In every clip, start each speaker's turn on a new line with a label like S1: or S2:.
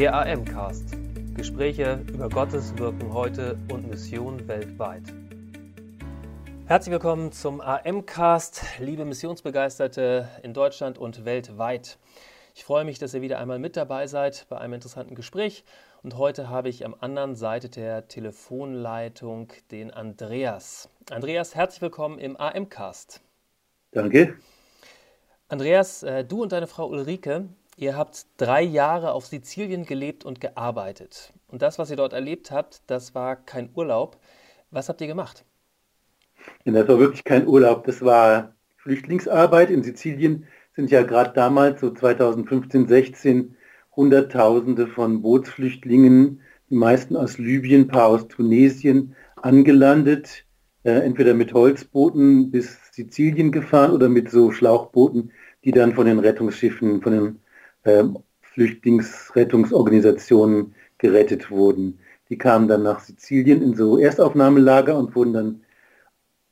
S1: Der AM-Cast. Gespräche über Gottes Wirken heute und Mission weltweit. Herzlich willkommen zum AM-Cast, liebe Missionsbegeisterte in Deutschland und weltweit. Ich freue mich, dass ihr wieder einmal mit dabei seid bei einem interessanten Gespräch. Und heute habe ich am anderen Seite der Telefonleitung den Andreas. Andreas, herzlich willkommen im AM-Cast.
S2: Danke.
S1: Andreas, äh, du und deine Frau Ulrike, ihr habt drei Jahre auf Sizilien gelebt und gearbeitet. Und das, was ihr dort erlebt habt, das war kein Urlaub. Was habt ihr gemacht?
S2: Das war wirklich kein Urlaub. Das war Flüchtlingsarbeit. In Sizilien sind ja gerade damals, so 2015, 16, Hunderttausende von Bootsflüchtlingen, die meisten aus Libyen, ein paar aus Tunesien, angelandet, äh, entweder mit Holzbooten bis Sizilien gefahren oder mit so Schlauchbooten, die dann von den Rettungsschiffen, von den äh, Flüchtlingsrettungsorganisationen gerettet wurden. Die kamen dann nach Sizilien in so Erstaufnahmelager und wurden dann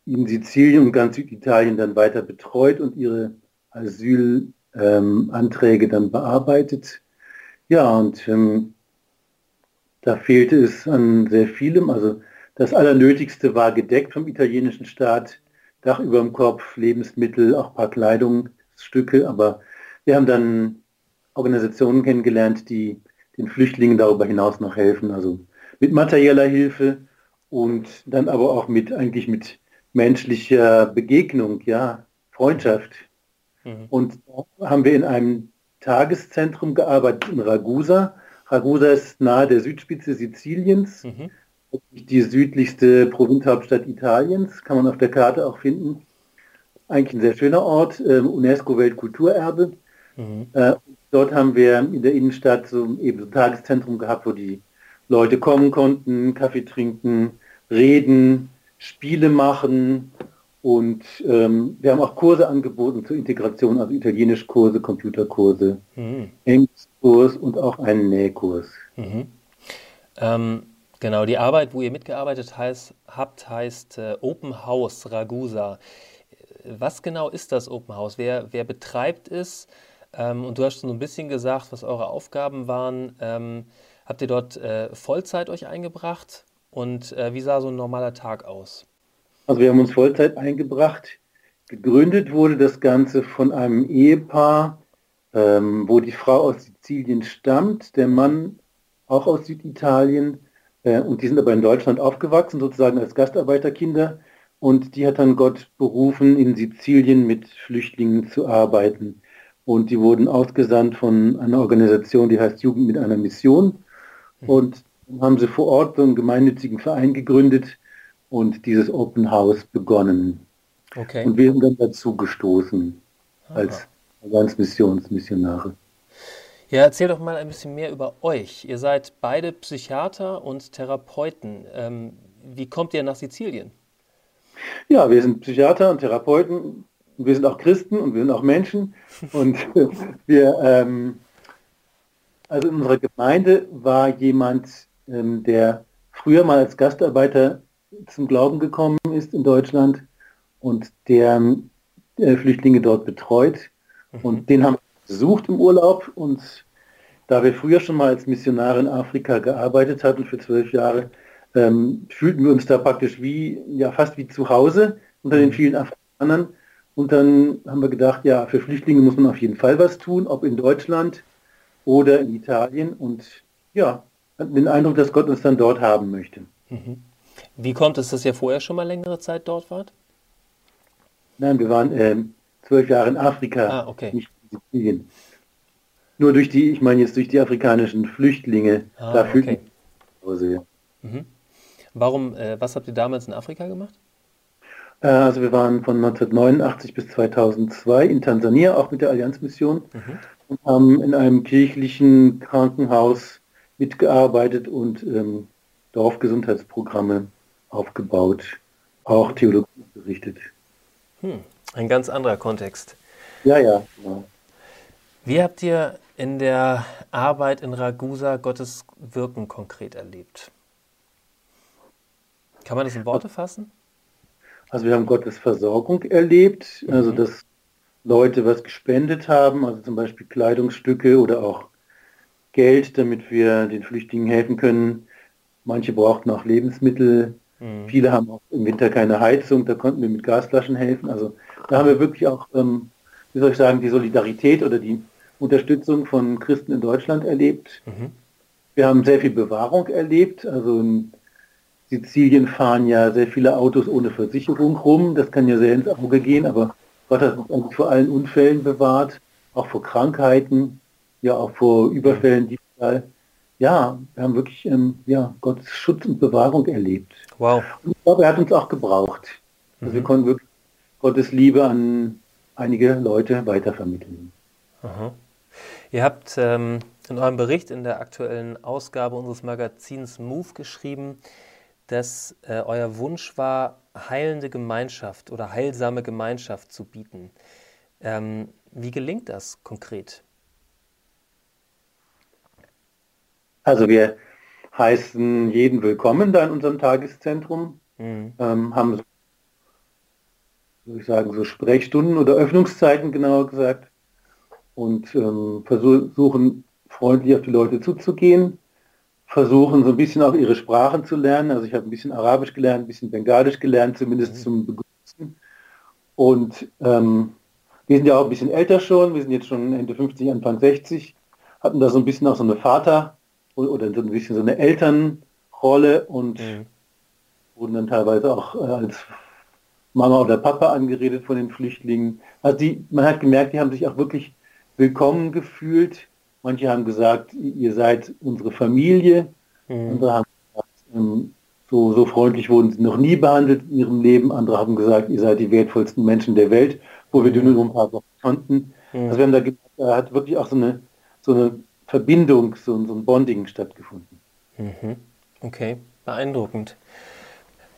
S2: in Sizilien und ganz Süditalien dann weiter betreut und ihre Asylanträge ähm, dann bearbeitet. Ja, und ähm, da fehlte es an sehr vielem. Also das Allernötigste war gedeckt vom italienischen Staat. Dach über dem Kopf, Lebensmittel, auch ein paar Kleidungsstücke. Aber wir haben dann Organisationen kennengelernt, die den Flüchtlingen darüber hinaus noch helfen. Also mit materieller Hilfe und dann aber auch mit eigentlich mit menschlicher Begegnung, ja, Freundschaft. Mhm. Und haben wir in einem Tageszentrum gearbeitet in Ragusa. Ragusa ist nahe der Südspitze Siziliens, mhm. die südlichste Provinzhauptstadt Italiens, kann man auf der Karte auch finden. Eigentlich ein sehr schöner Ort, äh, UNESCO-Weltkulturerbe. Mhm. Äh, dort haben wir in der Innenstadt so eben so ein Tageszentrum gehabt, wo die Leute kommen konnten, Kaffee trinken, reden, Spiele machen, und ähm, wir haben auch Kurse angeboten zur Integration, also Italienischkurse, Computerkurse, mhm. Englischkurs und auch einen Nähkurs. Mhm.
S1: Ähm, genau, die Arbeit, wo ihr mitgearbeitet heißt, habt, heißt äh, Open House Ragusa. Was genau ist das Open House? Wer, wer betreibt es? Ähm, und du hast schon so ein bisschen gesagt, was eure Aufgaben waren. Ähm, habt ihr dort äh, Vollzeit euch eingebracht? Und äh, wie sah so ein normaler Tag aus?
S2: Also wir haben uns Vollzeit eingebracht. Gegründet wurde das Ganze von einem Ehepaar, ähm, wo die Frau aus Sizilien stammt, der Mann auch aus Süditalien. Äh, und die sind aber in Deutschland aufgewachsen, sozusagen als Gastarbeiterkinder. Und die hat dann Gott berufen, in Sizilien mit Flüchtlingen zu arbeiten. Und die wurden ausgesandt von einer Organisation, die heißt Jugend mit einer Mission. Mhm. Und haben sie vor Ort so einen gemeinnützigen Verein gegründet, und dieses Open House begonnen. Okay. Und wir sind dann dazu gestoßen als Missionsmissionare.
S1: Ja, erzähl doch mal ein bisschen mehr über euch. Ihr seid beide Psychiater und Therapeuten. Ähm, wie kommt ihr nach Sizilien?
S2: Ja, wir sind Psychiater und Therapeuten. Wir sind auch Christen und wir sind auch Menschen. und wir, ähm, also in unserer Gemeinde war jemand, ähm, der früher mal als Gastarbeiter zum Glauben gekommen ist in Deutschland und der äh, Flüchtlinge dort betreut. Mhm. Und den haben wir besucht im Urlaub und da wir früher schon mal als Missionare in Afrika gearbeitet hatten für zwölf Jahre, ähm, fühlten wir uns da praktisch wie, ja fast wie zu Hause unter den mhm. vielen Afrikanern. Und dann haben wir gedacht, ja, für Flüchtlinge muss man auf jeden Fall was tun, ob in Deutschland oder in Italien. Und ja, hatten den Eindruck, dass Gott uns dann dort haben möchte. Mhm.
S1: Wie kommt es, dass ihr vorher schon mal längere Zeit dort wart?
S2: Nein, wir waren ähm, zwölf Jahre in Afrika,
S1: ah, okay. nicht
S2: in Sizilien. Nur durch die, ich meine jetzt durch die afrikanischen Flüchtlinge,
S1: ah, da fühlt okay. Hause, ja. mhm. Warum, äh, was habt ihr damals in Afrika gemacht?
S2: Äh, also wir waren von 1989 bis 2002 in Tansania, auch mit der Allianzmission, mhm. und haben in einem kirchlichen Krankenhaus mitgearbeitet und ähm, Dorfgesundheitsprogramme aufgebaut, auch Theologie berichtet.
S1: Hm, ein ganz anderer Kontext.
S2: Ja, ja. Genau.
S1: Wie habt ihr in der Arbeit in Ragusa Gottes Wirken konkret erlebt? Kann man das in Worte fassen?
S2: Also wir haben Gottes Versorgung erlebt, mhm. also dass Leute was gespendet haben, also zum Beispiel Kleidungsstücke oder auch Geld, damit wir den Flüchtlingen helfen können. Manche brauchten auch Lebensmittel. Mhm. Viele haben auch im Winter keine Heizung, da konnten wir mit Gasflaschen helfen. Also da haben wir wirklich auch, ähm, wie soll ich sagen, die Solidarität oder die Unterstützung von Christen in Deutschland erlebt. Mhm. Wir haben sehr viel Bewahrung erlebt. Also in Sizilien fahren ja sehr viele Autos ohne Versicherung rum. Das kann ja sehr ins Auge gehen, aber Gott hat uns eigentlich vor allen Unfällen bewahrt, auch vor Krankheiten, ja auch vor Überfällen, Diebstahl. Ja, wir haben wirklich ähm, ja, Gottes Schutz und Bewahrung erlebt. Wow. Und ich glaube, er hat uns auch gebraucht. Also mhm. wir konnten wirklich Gottes Liebe an einige Leute weitervermitteln.
S1: Aha. Ihr habt ähm, in eurem Bericht in der aktuellen Ausgabe unseres Magazins Move geschrieben, dass äh, euer Wunsch war, heilende Gemeinschaft oder heilsame Gemeinschaft zu bieten. Ähm, wie gelingt das konkret?
S2: Also wir heißen jeden willkommen da in unserem Tageszentrum, mhm. ähm, haben, würde ich sagen, so Sprechstunden oder Öffnungszeiten genauer gesagt und ähm, versuchen freundlich auf die Leute zuzugehen, versuchen so ein bisschen auch ihre Sprachen zu lernen. Also ich habe ein bisschen Arabisch gelernt, ein bisschen Bengalisch gelernt, zumindest mhm. zum Begrüßen. Und ähm, wir sind ja auch ein bisschen älter schon, wir sind jetzt schon Ende 50, Anfang 60, hatten da so ein bisschen auch so eine Vater- oder so ein bisschen so eine Elternrolle und mhm. wurden dann teilweise auch äh, als Mama oder Papa angeredet von den Flüchtlingen. Also die, man hat gemerkt, die haben sich auch wirklich willkommen gefühlt. Manche haben gesagt, ihr seid unsere Familie. Mhm. Andere haben gesagt, ähm, so, so freundlich wurden sie noch nie behandelt in ihrem Leben. Andere haben gesagt, ihr seid die wertvollsten Menschen der Welt, wo wir mhm. nur ein paar Wochen konnten. Mhm. Also wir haben da, da hat wirklich auch so eine, so eine Verbindung, so, so ein Bonding stattgefunden.
S1: Mhm. Okay, beeindruckend.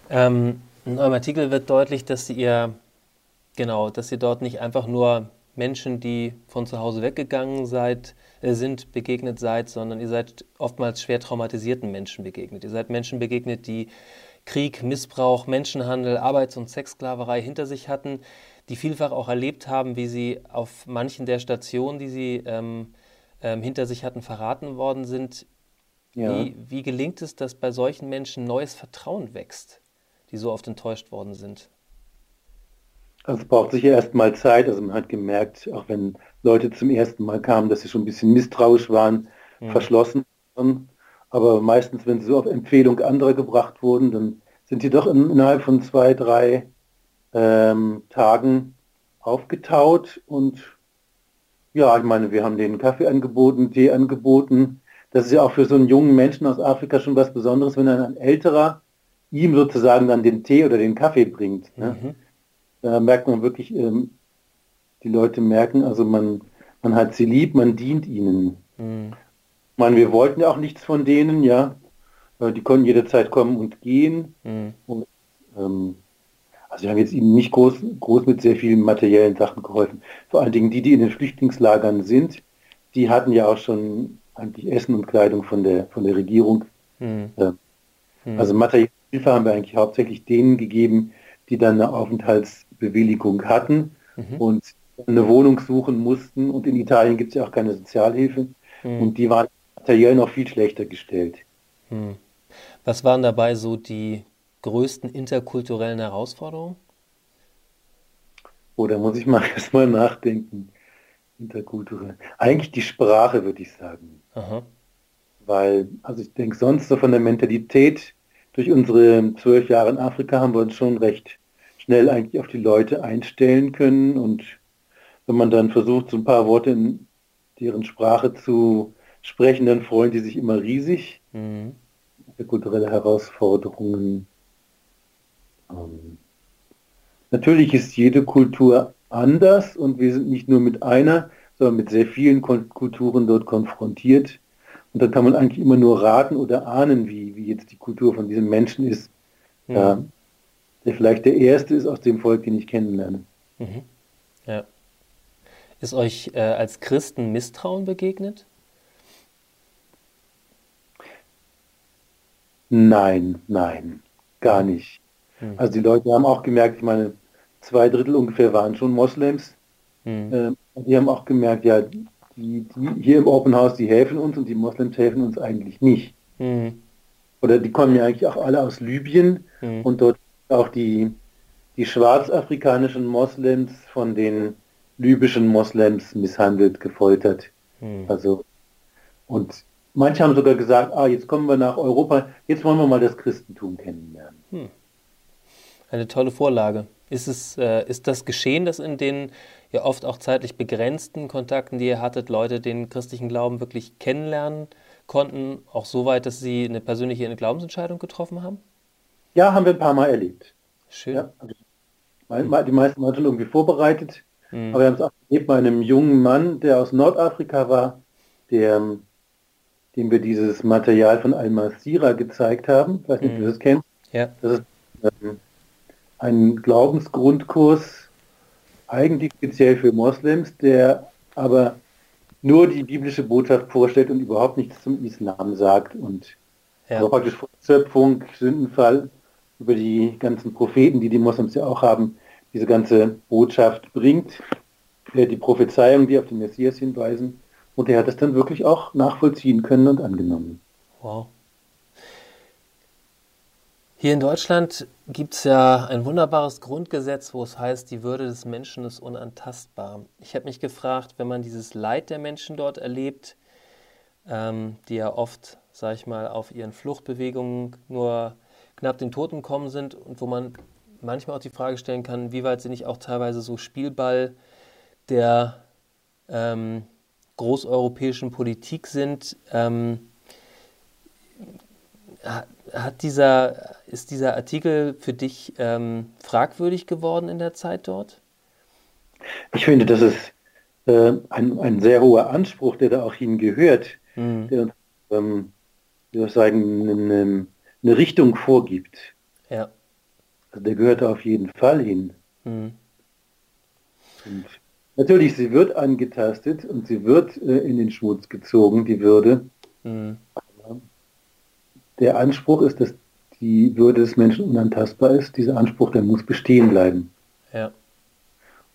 S1: Ähm, in eurem Artikel wird deutlich, dass ihr genau, dass ihr dort nicht einfach nur Menschen, die von zu Hause weggegangen seid, sind, begegnet seid, sondern ihr seid oftmals schwer traumatisierten Menschen begegnet. Ihr seid Menschen begegnet, die Krieg, Missbrauch, Menschenhandel, Arbeits- und Sexsklaverei hinter sich hatten, die vielfach auch erlebt haben, wie sie auf manchen der Stationen, die sie ähm, ähm, hinter sich hatten, verraten worden sind. Ja. Wie, wie gelingt es, dass bei solchen Menschen neues Vertrauen wächst, die so oft enttäuscht worden sind?
S2: Also es braucht sicher erstmal Zeit. Also man hat gemerkt, auch wenn Leute zum ersten Mal kamen, dass sie schon ein bisschen misstrauisch waren, mhm. verschlossen waren. Aber meistens, wenn sie so auf Empfehlung anderer gebracht wurden, dann sind sie doch in, innerhalb von zwei, drei ähm, Tagen aufgetaut. Und ja, ich meine, wir haben denen Kaffee angeboten, Tee angeboten. Das ist ja auch für so einen jungen Menschen aus Afrika schon was Besonderes, wenn dann ein älterer ihm sozusagen dann den Tee oder den Kaffee bringt. Ne? Mhm. Da merkt man wirklich, ähm, die Leute merken, also man, man hat sie lieb, man dient ihnen. Mhm. Ich meine, wir wollten ja auch nichts von denen, ja. Die konnten jederzeit kommen und gehen. Mhm. Und, ähm, also wir haben jetzt ihnen nicht groß, groß mit sehr vielen materiellen Sachen geholfen. Vor allen Dingen die, die in den Flüchtlingslagern sind, die hatten ja auch schon eigentlich Essen und Kleidung von der, von der Regierung. Mhm. Äh, also materielle Hilfe haben wir eigentlich hauptsächlich denen gegeben, die dann eine Aufenthaltsbewilligung hatten mhm. und eine Wohnung suchen mussten. Und in Italien gibt es ja auch keine Sozialhilfe. Mhm. Und die waren materiell noch viel schlechter gestellt.
S1: Mhm. Was waren dabei so die größten interkulturellen Herausforderungen?
S2: Oh, da muss ich mal erstmal nachdenken. Interkulturell. Eigentlich die Sprache, würde ich sagen. Aha. Weil, also ich denke sonst so von der Mentalität, durch unsere zwölf Jahre in Afrika haben wir uns schon recht schnell eigentlich auf die Leute einstellen können. Und wenn man dann versucht, so ein paar Worte in deren Sprache zu sprechen, dann freuen die sich immer riesig. Mhm. Kulturelle Herausforderungen. Ähm, natürlich ist jede Kultur anders und wir sind nicht nur mit einer, sondern mit sehr vielen Kulturen dort konfrontiert. Und da kann man eigentlich immer nur raten oder ahnen, wie, wie jetzt die Kultur von diesem Menschen ist. Mhm. Ja, der vielleicht der erste ist aus dem Volk, den ich kennenlerne. Mhm.
S1: Ja. Ist euch äh, als Christen Misstrauen begegnet?
S2: Nein, nein, gar nicht. Mhm. Also die Leute haben auch gemerkt, ich meine, zwei Drittel ungefähr waren schon Moslems. Mhm. Äh, die haben auch gemerkt, ja, die die, die hier im Open House, die helfen uns und die Moslems helfen uns eigentlich nicht. Mhm. Oder die kommen ja eigentlich auch alle aus Libyen mhm. und dort auch die, die schwarzafrikanischen Moslems von den libyschen Moslems misshandelt, gefoltert. Mhm. Also, und manche haben sogar gesagt, ah, jetzt kommen wir nach Europa, jetzt wollen wir mal das Christentum kennenlernen. Hm.
S1: Eine tolle Vorlage. Ist, es, äh, ist das geschehen, dass in den ja oft auch zeitlich begrenzten Kontakten, die ihr hattet, Leute den christlichen Glauben wirklich kennenlernen konnten, auch so weit, dass sie eine persönliche Glaubensentscheidung getroffen haben?
S2: Ja, haben wir ein paar Mal erlebt. Schön. Ja, also die meisten waren schon irgendwie vorbereitet, mhm. aber wir haben es auch erlebt bei einem jungen Mann, der aus Nordafrika war, der, dem wir dieses Material von Al-Masira gezeigt haben. Ich weiß nicht, mhm. ob du das kennst. Ja. Das ist ähm, ein Glaubensgrundkurs, eigentlich speziell für Moslems, der aber nur die biblische Botschaft vorstellt und überhaupt nichts zum Islam sagt und ja. also praktisch Schöpfung, Sündenfall über die ganzen Propheten, die die Moslems ja auch haben, diese ganze Botschaft bringt, die Prophezeiungen, die auf den Messias hinweisen. Und er hat es dann wirklich auch nachvollziehen können und angenommen. Wow.
S1: Hier in Deutschland gibt es ja ein wunderbares Grundgesetz, wo es heißt, die Würde des Menschen ist unantastbar. Ich habe mich gefragt, wenn man dieses Leid der Menschen dort erlebt, ähm, die ja oft, sag ich mal, auf ihren Fluchtbewegungen nur knapp den Toten kommen sind und wo man manchmal auch die Frage stellen kann, wie weit sie nicht auch teilweise so Spielball der ähm, großeuropäischen Politik sind. Ähm, hat dieser, ist dieser Artikel für dich ähm, fragwürdig geworden in der Zeit dort?
S2: Ich finde, das ist äh, ein, ein sehr hoher Anspruch, der da auch hingehört, mhm. der ähm, sagen, eine, Richtung vorgibt. Ja. Also der gehört da auf jeden Fall hin. Mhm. Und natürlich, sie wird angetastet und sie wird äh, in den Schmutz gezogen, die Würde. Mhm der Anspruch ist, dass die Würde des Menschen unantastbar ist. Dieser Anspruch, der muss bestehen bleiben. Ja.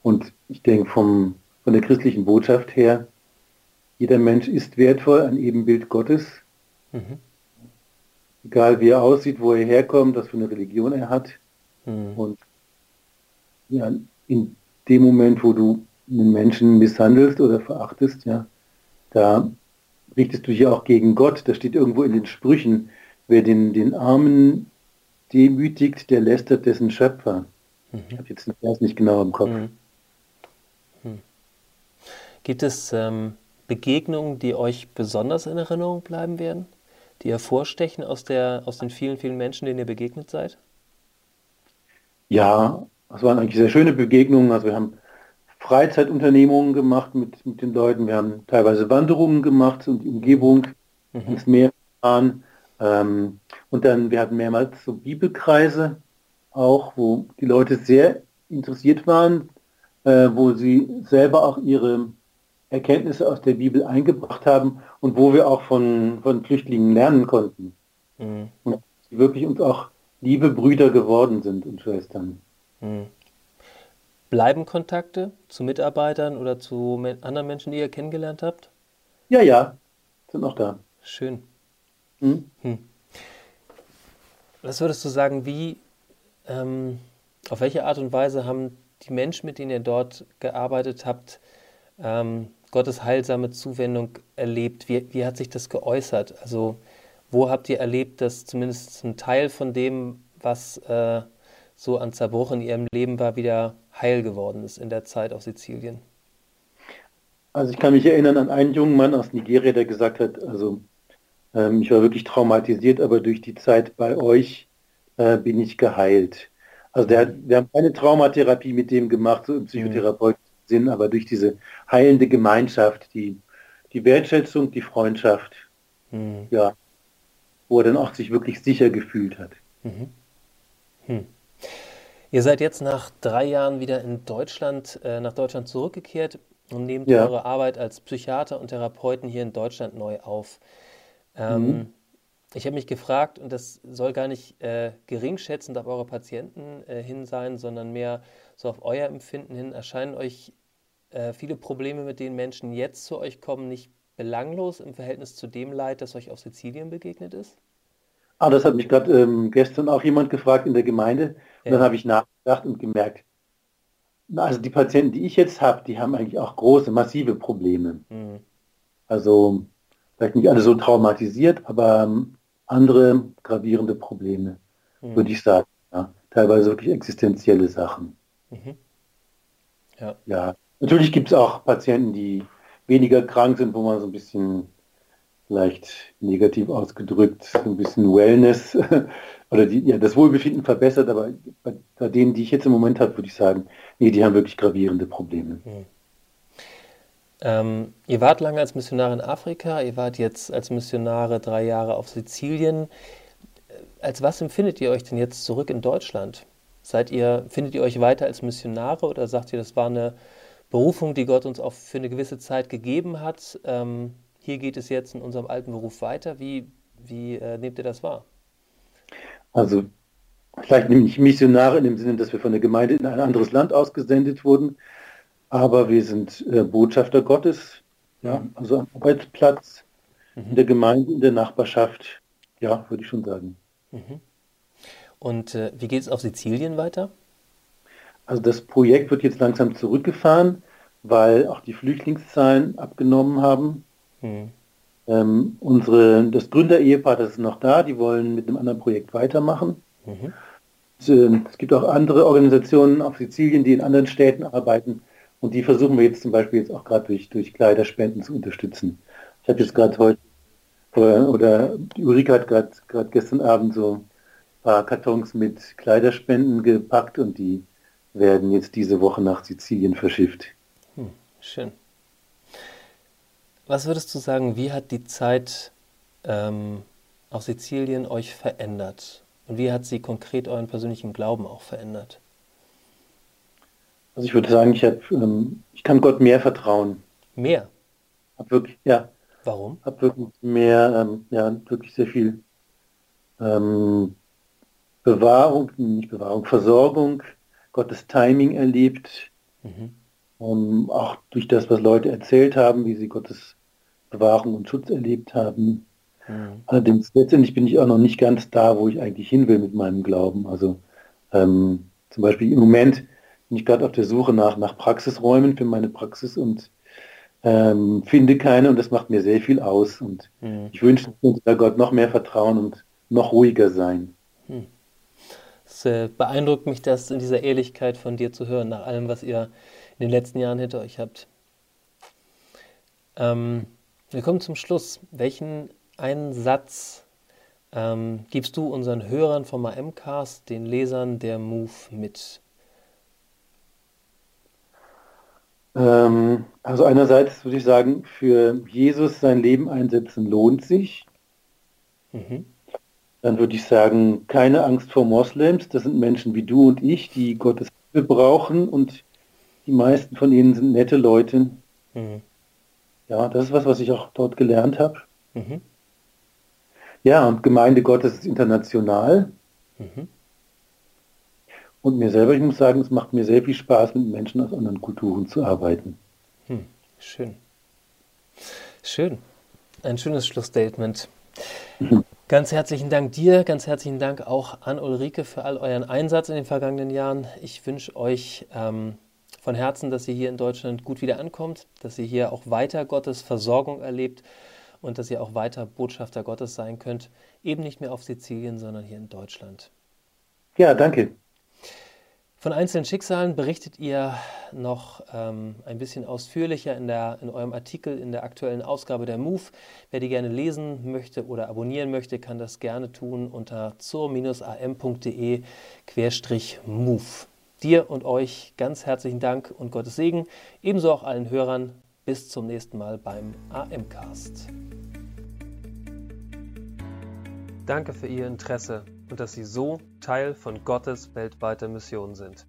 S2: Und ich denke, vom, von der christlichen Botschaft her, jeder Mensch ist wertvoll, ein Ebenbild Gottes. Mhm. Egal wie er aussieht, wo er herkommt, was für eine Religion er hat. Mhm. Und ja, in dem Moment, wo du einen Menschen misshandelst oder verachtest, ja, da richtest du dich auch gegen Gott. Das steht irgendwo in den Sprüchen. Wer den, den Armen demütigt, der lästert dessen Schöpfer. Mhm. Ich habe jetzt den nicht genau im Kopf. Mhm.
S1: Mhm. Gibt es ähm, Begegnungen, die euch besonders in Erinnerung bleiben werden? Die hervorstechen aus, der, aus den vielen, vielen Menschen, denen ihr begegnet seid?
S2: Ja, es waren eigentlich sehr schöne Begegnungen. Also wir haben Freizeitunternehmungen gemacht mit, mit den Leuten. Wir haben teilweise Wanderungen gemacht und die Umgebung mhm. ins Meer gefahren. Ähm, und dann, wir hatten mehrmals so Bibelkreise auch, wo die Leute sehr interessiert waren, äh, wo sie selber auch ihre Erkenntnisse aus der Bibel eingebracht haben und wo wir auch von, von Flüchtlingen lernen konnten. Mhm. Und sie wirklich uns auch liebe Brüder geworden sind und Schwestern. Mhm.
S1: Bleiben Kontakte zu Mitarbeitern oder zu anderen Menschen, die ihr kennengelernt habt?
S2: Ja, ja, sind noch da.
S1: Schön. Hm? Hm. Was würdest du sagen, wie, ähm, auf welche Art und Weise haben die Menschen, mit denen ihr dort gearbeitet habt, ähm, Gottes heilsame Zuwendung erlebt? Wie, wie hat sich das geäußert? Also wo habt ihr erlebt, dass zumindest ein Teil von dem, was äh, so an Zerbruch in ihrem Leben war, wieder heil geworden ist in der Zeit auf Sizilien?
S2: Also ich kann mich erinnern an einen jungen Mann aus Nigeria, der gesagt hat, also ähm, ich war wirklich traumatisiert, aber durch die Zeit bei euch äh, bin ich geheilt. Also der, wir haben keine Traumatherapie mit dem gemacht, so im psychotherapeutischen Sinn, aber durch diese heilende Gemeinschaft, die, die Wertschätzung, die Freundschaft, mhm. ja, wo er dann auch sich wirklich sicher gefühlt hat. Mhm.
S1: Hm. Ihr seid jetzt nach drei Jahren wieder in Deutschland, äh, nach Deutschland zurückgekehrt und nehmt ja. eure Arbeit als Psychiater und Therapeuten hier in Deutschland neu auf. Ähm, mhm. Ich habe mich gefragt, und das soll gar nicht äh, geringschätzend auf eure Patienten äh, hin sein, sondern mehr so auf euer Empfinden hin, erscheinen euch äh, viele Probleme, mit denen Menschen jetzt zu euch kommen, nicht belanglos im Verhältnis zu dem Leid, das euch auf Sizilien begegnet ist?
S2: Ah, das hat mich gerade ähm, gestern auch jemand gefragt in der Gemeinde. Und ja. dann habe ich nachgedacht und gemerkt, also die Patienten, die ich jetzt habe, die haben eigentlich auch große, massive Probleme. Mhm. Also vielleicht nicht alle so traumatisiert, aber ähm, andere gravierende Probleme, mhm. würde ich sagen. Ja. Teilweise wirklich existenzielle Sachen. Mhm. Ja. ja. Natürlich gibt es auch Patienten, die weniger krank sind, wo man so ein bisschen vielleicht negativ ausgedrückt, so ein bisschen Wellness oder die, ja, das Wohlbefinden verbessert, aber bei, bei, denen, die ich jetzt im Moment habe, würde ich sagen, nee, die haben wirklich gravierende Probleme. Mhm.
S1: Ähm, ihr wart lange als Missionar in Afrika, ihr wart jetzt als Missionare drei Jahre auf Sizilien. Als was empfindet ihr euch denn jetzt zurück in Deutschland? Seid ihr, findet ihr euch weiter als Missionare oder sagt ihr, das war eine Berufung, die Gott uns auch für eine gewisse Zeit gegeben hat? Ähm, hier geht es jetzt in unserem alten Beruf weiter. Wie, wie äh, nehmt ihr das wahr?
S2: Also vielleicht nicht Missionare in dem Sinne, dass wir von der Gemeinde in ein anderes Land ausgesendet wurden, aber wir sind äh, Botschafter Gottes, ja, mhm. also am Arbeitsplatz, mhm. in der Gemeinde, in der Nachbarschaft, ja, würde ich schon sagen. Mhm.
S1: Und äh, wie geht es auf Sizilien weiter?
S2: Also das Projekt wird jetzt langsam zurückgefahren, weil auch die Flüchtlingszahlen abgenommen haben. Mhm. Ähm, unsere, das Gründerehepaar, das ist noch da, die wollen mit einem anderen Projekt weitermachen. Mhm. Es, äh, es gibt auch andere Organisationen auf Sizilien, die in anderen Städten arbeiten und die versuchen wir jetzt zum Beispiel jetzt auch gerade durch, durch Kleiderspenden zu unterstützen. Ich habe jetzt gerade heute, oder, oder Ulrike hat gerade gestern Abend so ein paar Kartons mit Kleiderspenden gepackt und die werden jetzt diese Woche nach Sizilien verschifft.
S1: Hm, schön. Was würdest du sagen, wie hat die Zeit ähm, auf Sizilien euch verändert? Und wie hat sie konkret euren persönlichen Glauben auch verändert?
S2: Also ich würde sagen, ich, hab, ähm, ich kann Gott mehr vertrauen.
S1: Mehr?
S2: Hab wirklich, ja.
S1: Warum?
S2: Hab wirklich mehr, ähm, ja, wirklich sehr viel ähm, Bewahrung, nicht Bewahrung, Versorgung, Gottes Timing erlebt. Mhm. Um, auch durch das, was Leute erzählt haben, wie sie Gottes Bewahrung und Schutz erlebt haben. Mhm. Allerdings letztendlich bin ich auch noch nicht ganz da, wo ich eigentlich hin will mit meinem Glauben. Also ähm, zum Beispiel im Moment bin ich gerade auf der Suche nach, nach Praxisräumen für meine Praxis und ähm, finde keine und das macht mir sehr viel aus. Und mhm. ich wünsche, dass Gott noch mehr vertrauen und noch ruhiger sein. Mhm.
S1: Es äh, beeindruckt mich, das in dieser Ehrlichkeit von dir zu hören, nach allem, was ihr in den letzten Jahren hinter euch habt. Ähm, wir kommen zum Schluss. Welchen einen Satz ähm, gibst du unseren Hörern vom AMcast, den Lesern der Move mit?
S2: Ähm, also einerseits würde ich sagen, für Jesus sein Leben einsetzen lohnt sich. Mhm. Dann würde ich sagen, keine Angst vor Moslems. Das sind Menschen wie du und ich, die Gottes Hilfe brauchen und die meisten von ihnen sind nette Leute. Mhm. Ja, das ist was, was ich auch dort gelernt habe. Mhm. Ja, und Gemeinde Gottes ist international. Mhm. Und mir selber, ich muss sagen, es macht mir sehr viel Spaß, mit Menschen aus anderen Kulturen zu arbeiten.
S1: Hm, schön. Schön. Ein schönes Schlussstatement. Mhm. Ganz herzlichen Dank dir, ganz herzlichen Dank auch an Ulrike für all euren Einsatz in den vergangenen Jahren. Ich wünsche euch ähm, von Herzen, dass ihr hier in Deutschland gut wieder ankommt, dass ihr hier auch weiter Gottes Versorgung erlebt und dass ihr auch weiter Botschafter Gottes sein könnt, eben nicht mehr auf Sizilien, sondern hier in Deutschland.
S2: Ja, danke.
S1: Von einzelnen Schicksalen berichtet ihr noch ähm, ein bisschen ausführlicher in, der, in eurem Artikel in der aktuellen Ausgabe der MOVE. Wer die gerne lesen möchte oder abonnieren möchte, kann das gerne tun unter zur-am.de-move. Dir und euch ganz herzlichen Dank und Gottes Segen. Ebenso auch allen Hörern. Bis zum nächsten Mal beim AM-Cast. Danke für Ihr Interesse und dass Sie so Teil von Gottes weltweiter Mission sind.